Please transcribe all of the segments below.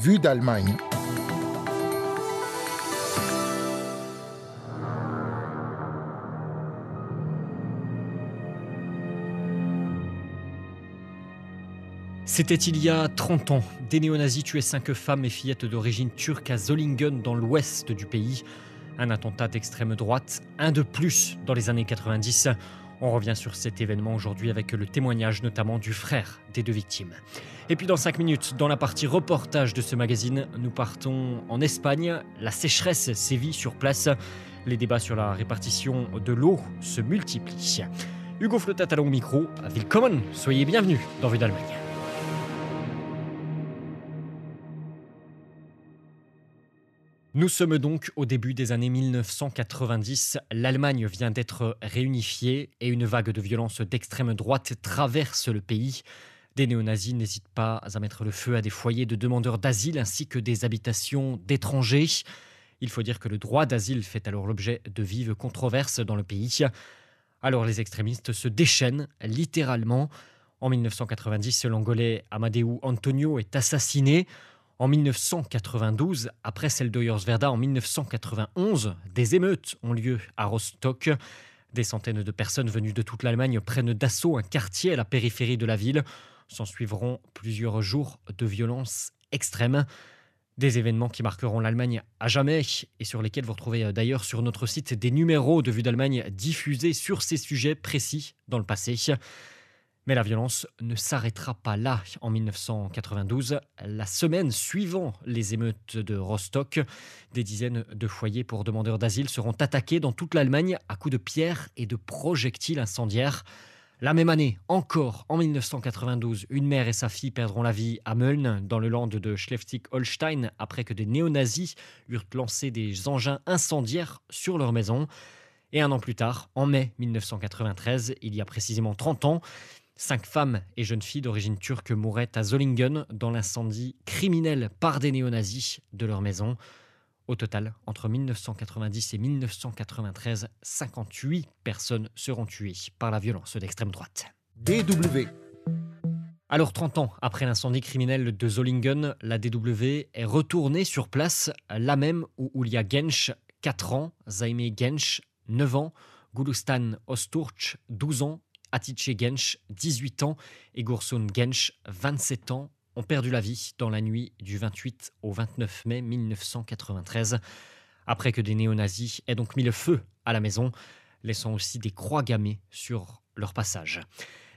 Vue d'Allemagne. C'était il y a 30 ans. Des néo-nazis tuaient cinq femmes et fillettes d'origine turque à Zollingen dans l'ouest du pays. Un attentat d'extrême droite, un de plus dans les années 90. On revient sur cet événement aujourd'hui avec le témoignage notamment du frère des deux victimes. Et puis dans 5 minutes, dans la partie reportage de ce magazine, nous partons en Espagne. La sécheresse sévit sur place. Les débats sur la répartition de l'eau se multiplient. Hugo Flotat à au micro. Willkommen, soyez bienvenus dans Vue d'Allemagne. Nous sommes donc au début des années 1990. L'Allemagne vient d'être réunifiée et une vague de violence d'extrême droite traverse le pays. Des néo-nazis n'hésitent pas à mettre le feu à des foyers de demandeurs d'asile ainsi que des habitations d'étrangers. Il faut dire que le droit d'asile fait alors l'objet de vives controverses dans le pays. Alors les extrémistes se déchaînent littéralement. En 1990, l'Angolais Amadeu Antonio est assassiné. En 1992, après celle d'Oyerswerda en 1991, des émeutes ont lieu à Rostock. Des centaines de personnes venues de toute l'Allemagne prennent d'assaut un quartier à la périphérie de la ville. S'en suivront plusieurs jours de violences extrêmes. Des événements qui marqueront l'Allemagne à jamais et sur lesquels vous retrouvez d'ailleurs sur notre site des numéros de Vue d'Allemagne diffusés sur ces sujets précis dans le passé. Mais la violence ne s'arrêtera pas là. En 1992, la semaine suivant les émeutes de Rostock, des dizaines de foyers pour demandeurs d'asile seront attaqués dans toute l'Allemagne à coups de pierres et de projectiles incendiaires. La même année, encore en 1992, une mère et sa fille perdront la vie à Mölln, dans le land de Schleswig-Holstein, après que des néo-nazis eurent lancé des engins incendiaires sur leur maison. Et un an plus tard, en mai 1993, il y a précisément 30 ans, Cinq femmes et jeunes filles d'origine turque mouraient à Zollingen dans l'incendie criminel par des néo-nazis de leur maison. Au total, entre 1990 et 1993, 58 personnes seront tuées par la violence d'extrême droite. DW. Alors 30 ans après l'incendie criminel de Zollingen, la DW est retournée sur place, là même où Ulia Gensch, 4 ans, Zaime Gensch, 9 ans, Gulustan Osturch, 12 ans, Atice Gensch, 18 ans, et Gursun Gensch, 27 ans, ont perdu la vie dans la nuit du 28 au 29 mai 1993, après que des néo-nazis aient donc mis le feu à la maison, laissant aussi des croix gammées sur leur passage.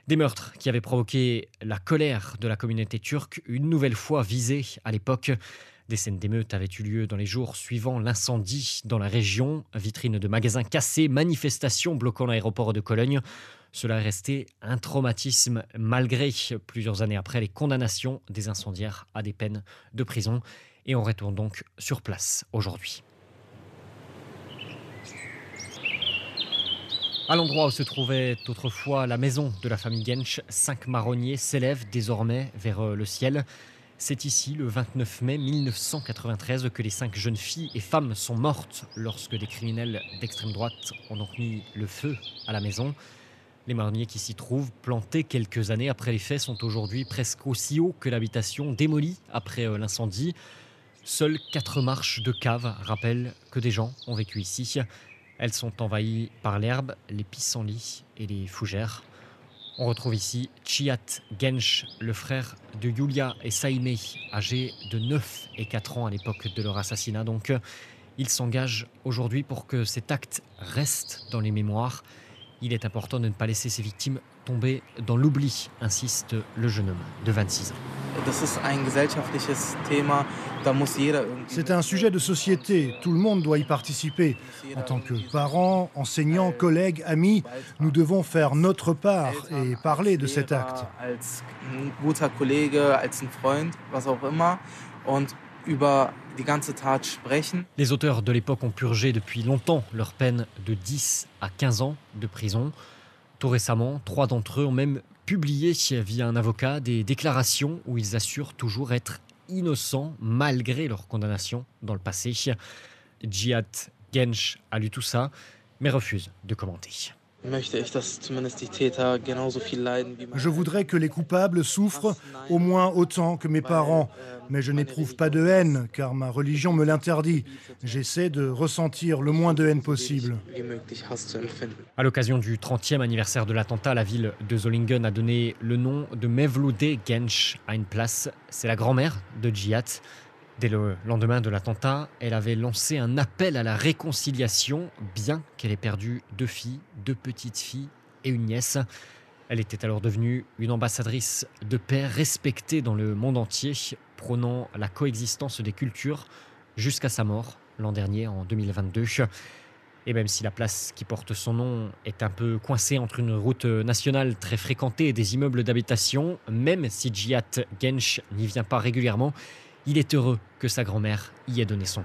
Des meurtres qui avaient provoqué la colère de la communauté turque, une nouvelle fois visée à l'époque. Des scènes d'émeutes avaient eu lieu dans les jours suivant l'incendie dans la région, vitrines de magasins cassées, manifestations bloquant l'aéroport de Cologne. Cela est resté un traumatisme malgré plusieurs années après les condamnations des incendiaires à des peines de prison. Et on retourne donc sur place aujourd'hui. À l'endroit où se trouvait autrefois la maison de la famille Gensch, cinq marronniers s'élèvent désormais vers le ciel. C'est ici, le 29 mai 1993, que les cinq jeunes filles et femmes sont mortes lorsque des criminels d'extrême droite ont donc mis le feu à la maison. Les marronniers qui s'y trouvent, plantés quelques années après les faits, sont aujourd'hui presque aussi hauts que l'habitation démolie après euh, l'incendie. Seules quatre marches de cave rappellent que des gens ont vécu ici. Elles sont envahies par l'herbe, les pissenlits et les fougères. On retrouve ici Chiat Gensch, le frère de Yulia et Saïmé, âgés de 9 et 4 ans à l'époque de leur assassinat. Donc, il s'engage aujourd'hui pour que cet acte reste dans les mémoires il est important de ne pas laisser ses victimes tomber dans l'oubli, insiste le jeune homme de 26 ans. C'est un sujet de société, tout le monde doit y participer. En tant que parents, enseignants, collègues, amis, nous devons faire notre part et parler de cet acte. Les auteurs de l'époque ont purgé depuis longtemps leur peine de 10 à 15 ans de prison. Tout récemment, trois d'entre eux ont même publié via un avocat des déclarations où ils assurent toujours être innocents malgré leur condamnation dans le passé. Djihad Gensh a lu tout ça, mais refuse de commenter. Je voudrais que les coupables souffrent au moins autant que mes parents, mais je n'éprouve pas de haine car ma religion me l'interdit. J'essaie de ressentir le moins de haine possible. À l'occasion du 30e anniversaire de l'attentat, la ville de Zollingen a donné le nom de Mevlude Gensch à une place. C'est la grand-mère de Djihad. Dès le lendemain de l'attentat, elle avait lancé un appel à la réconciliation, bien qu'elle ait perdu deux filles, deux petites filles et une nièce. Elle était alors devenue une ambassadrice de paix respectée dans le monde entier, prônant la coexistence des cultures jusqu'à sa mort l'an dernier, en 2022. Et même si la place qui porte son nom est un peu coincée entre une route nationale très fréquentée et des immeubles d'habitation, même si Djihad Gensh n'y vient pas régulièrement, il est heureux que sa grand-mère y ait donné son.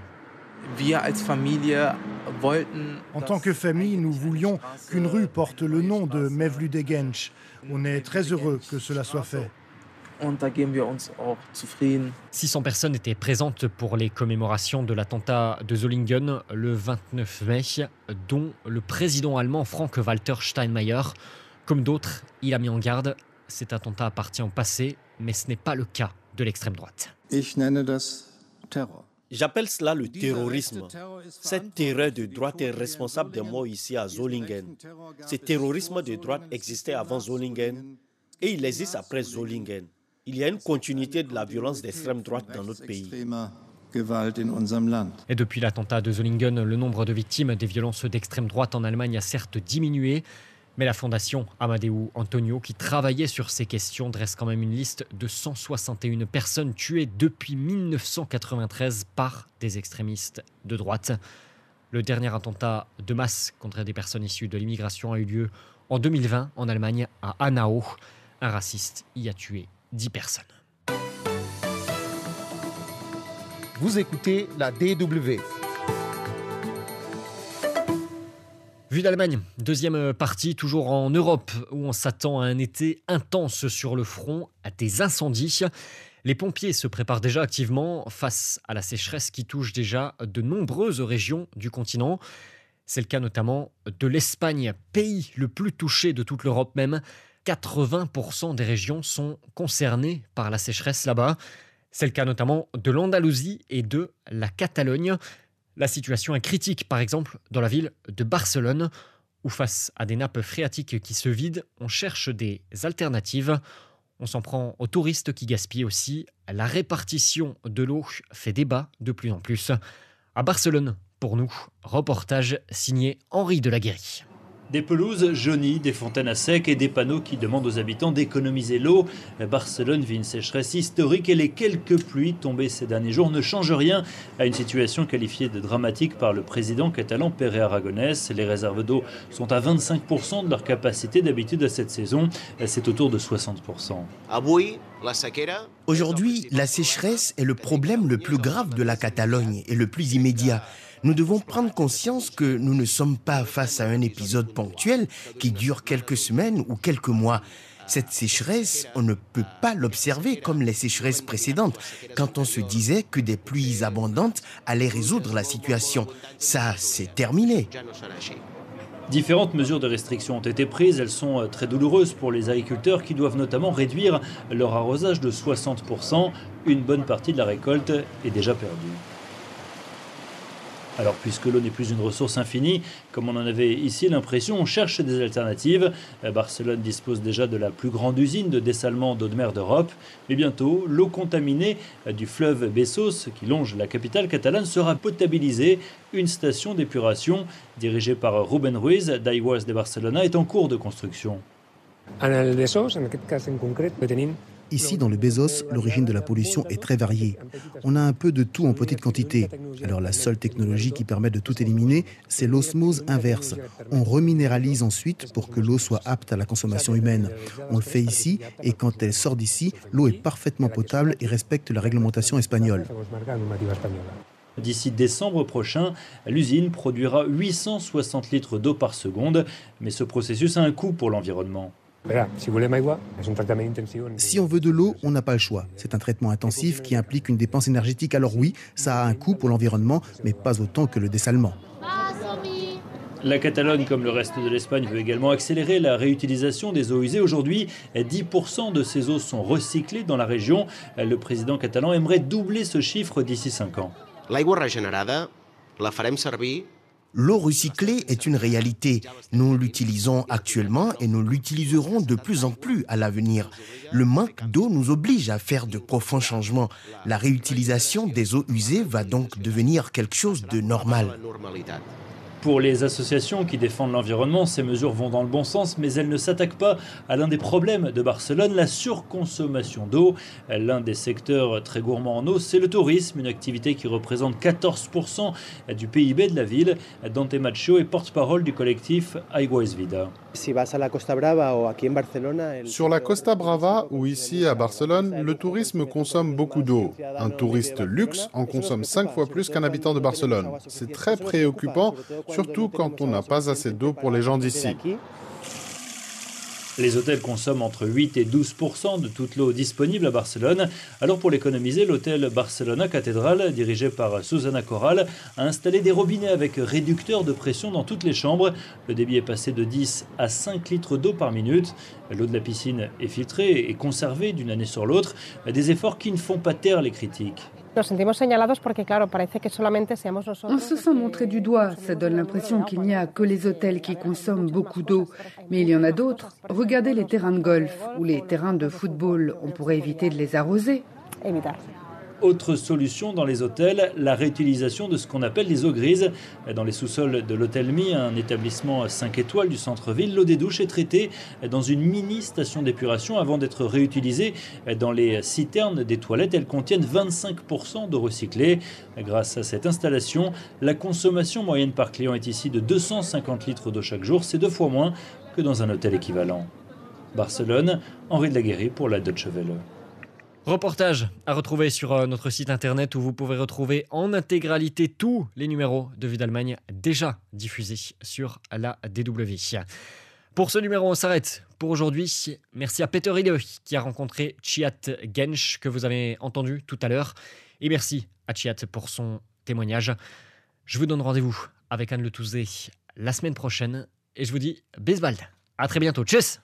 En tant que famille, nous voulions qu'une rue porte le nom de Mevludegensch. On est très heureux que cela soit fait. 600 personnes étaient présentes pour les commémorations de l'attentat de Zollingen le 29 mai, dont le président allemand Frank-Walter Steinmeier. Comme d'autres, il a mis en garde, cet attentat appartient au passé, mais ce n'est pas le cas de l'extrême droite. J'appelle cela le terrorisme. Cette terreur de droite est responsable des morts ici à Zollingen. Ce terrorisme de droite existait avant Zollingen et il existe après Zollingen. Il y a une continuité de la violence d'extrême droite dans notre pays. Et depuis l'attentat de Zollingen, le nombre de victimes des violences d'extrême droite en Allemagne a certes diminué, mais la fondation Amadeu Antonio, qui travaillait sur ces questions, dresse quand même une liste de 161 personnes tuées depuis 1993 par des extrémistes de droite. Le dernier attentat de masse contre des personnes issues de l'immigration a eu lieu en 2020 en Allemagne à Hanau. Un raciste y a tué 10 personnes. Vous écoutez la DW. Vue d'Allemagne, deuxième partie, toujours en Europe, où on s'attend à un été intense sur le front, à des incendies. Les pompiers se préparent déjà activement face à la sécheresse qui touche déjà de nombreuses régions du continent. C'est le cas notamment de l'Espagne, pays le plus touché de toute l'Europe même. 80% des régions sont concernées par la sécheresse là-bas. C'est le cas notamment de l'Andalousie et de la Catalogne. La situation est critique, par exemple, dans la ville de Barcelone, où face à des nappes phréatiques qui se vident, on cherche des alternatives. On s'en prend aux touristes qui gaspillent aussi. La répartition de l'eau fait débat de plus en plus. À Barcelone, pour nous, reportage signé Henri de la des pelouses jaunies, des fontaines à sec et des panneaux qui demandent aux habitants d'économiser l'eau. Barcelone vit une sécheresse historique et les quelques pluies tombées ces derniers jours ne changent rien à une situation qualifiée de dramatique par le président catalan Pere Aragonès. Les réserves d'eau sont à 25% de leur capacité d'habitude à cette saison. C'est autour de 60%. Aujourd'hui, la sécheresse est le problème le plus grave de la Catalogne et le plus immédiat nous devons prendre conscience que nous ne sommes pas face à un épisode ponctuel qui dure quelques semaines ou quelques mois. Cette sécheresse, on ne peut pas l'observer comme les sécheresses précédentes, quand on se disait que des pluies abondantes allaient résoudre la situation. Ça, c'est terminé. Différentes mesures de restriction ont été prises. Elles sont euh, très douloureuses pour les agriculteurs qui doivent notamment réduire leur arrosage de 60%. Une bonne partie de la récolte est déjà perdue. Alors puisque l'eau n'est plus une ressource infinie, comme on en avait ici l'impression, on cherche des alternatives. Euh, Barcelone dispose déjà de la plus grande usine de dessalement d'eau de mer d'Europe. Mais bientôt, l'eau contaminée euh, du fleuve Bessos, qui longe la capitale catalane, sera potabilisée. Une station d'épuration dirigée par Ruben Ruiz d'Aigües de Barcelona est en cours de construction. Ici, dans le Bezos, l'origine de la pollution est très variée. On a un peu de tout en petite quantité. Alors la seule technologie qui permet de tout éliminer, c'est l'osmose inverse. On reminéralise ensuite pour que l'eau soit apte à la consommation humaine. On le fait ici et quand elle sort d'ici, l'eau est parfaitement potable et respecte la réglementation espagnole. D'ici décembre prochain, l'usine produira 860 litres d'eau par seconde, mais ce processus a un coût pour l'environnement. Si on veut de l'eau, on n'a pas le choix. C'est un traitement intensif qui implique une dépense énergétique. Alors oui, ça a un coût pour l'environnement, mais pas autant que le dessalement. La Catalogne, comme le reste de l'Espagne, veut également accélérer la réutilisation des eaux usées. Aujourd'hui, 10% de ces eaux sont recyclées dans la région. Le président catalan aimerait doubler ce chiffre d'ici 5 ans. L'eau recyclée est une réalité. Nous l'utilisons actuellement et nous l'utiliserons de plus en plus à l'avenir. Le manque d'eau nous oblige à faire de profonds changements. La réutilisation des eaux usées va donc devenir quelque chose de normal. Pour les associations qui défendent l'environnement, ces mesures vont dans le bon sens, mais elles ne s'attaquent pas à l'un des problèmes de Barcelone, la surconsommation d'eau. L'un des secteurs très gourmands en eau, c'est le tourisme, une activité qui représente 14% du PIB de la ville. Dante Macho est porte-parole du collectif Aigua Vida. Sur la Costa Brava ou ici à Barcelone, le tourisme consomme beaucoup d'eau. Un touriste luxe en consomme cinq fois plus qu'un habitant de Barcelone. C'est très préoccupant surtout quand on n'a pas assez d'eau pour les gens d'ici. Les hôtels consomment entre 8 et 12 de toute l'eau disponible à Barcelone. Alors pour l'économiser, l'hôtel Barcelona Cathédrale, dirigé par Susana Corral, a installé des robinets avec réducteurs de pression dans toutes les chambres. Le débit est passé de 10 à 5 litres d'eau par minute. L'eau de la piscine est filtrée et conservée d'une année sur l'autre. Des efforts qui ne font pas taire les critiques. On se sent montré du doigt. Ça donne l'impression qu'il n'y a que les hôtels qui consomment beaucoup d'eau. Mais il y en a d'autres. Regardez les terrains de golf ou les terrains de football. On pourrait éviter de les arroser. Autre solution dans les hôtels, la réutilisation de ce qu'on appelle les eaux grises. Dans les sous-sols de l'hôtel Mi, un établissement 5 étoiles du centre-ville, l'eau des douches est traitée dans une mini station d'épuration avant d'être réutilisée dans les citernes des toilettes. Elles contiennent 25% d'eau recyclée. Grâce à cette installation, la consommation moyenne par client est ici de 250 litres d'eau chaque jour. C'est deux fois moins que dans un hôtel équivalent. Barcelone, Henri de la Guéry pour la Deutsche Welle. Reportage à retrouver sur euh, notre site internet où vous pouvez retrouver en intégralité tous les numéros de Vie d'Allemagne déjà diffusés sur la DW. Pour ce numéro, on s'arrête pour aujourd'hui. Merci à Peter Hille qui a rencontré Chiat Gensch que vous avez entendu tout à l'heure. Et merci à Chiat pour son témoignage. Je vous donne rendez-vous avec Anne Le Touzé la semaine prochaine et je vous dis bisbald. À très bientôt. Tchuss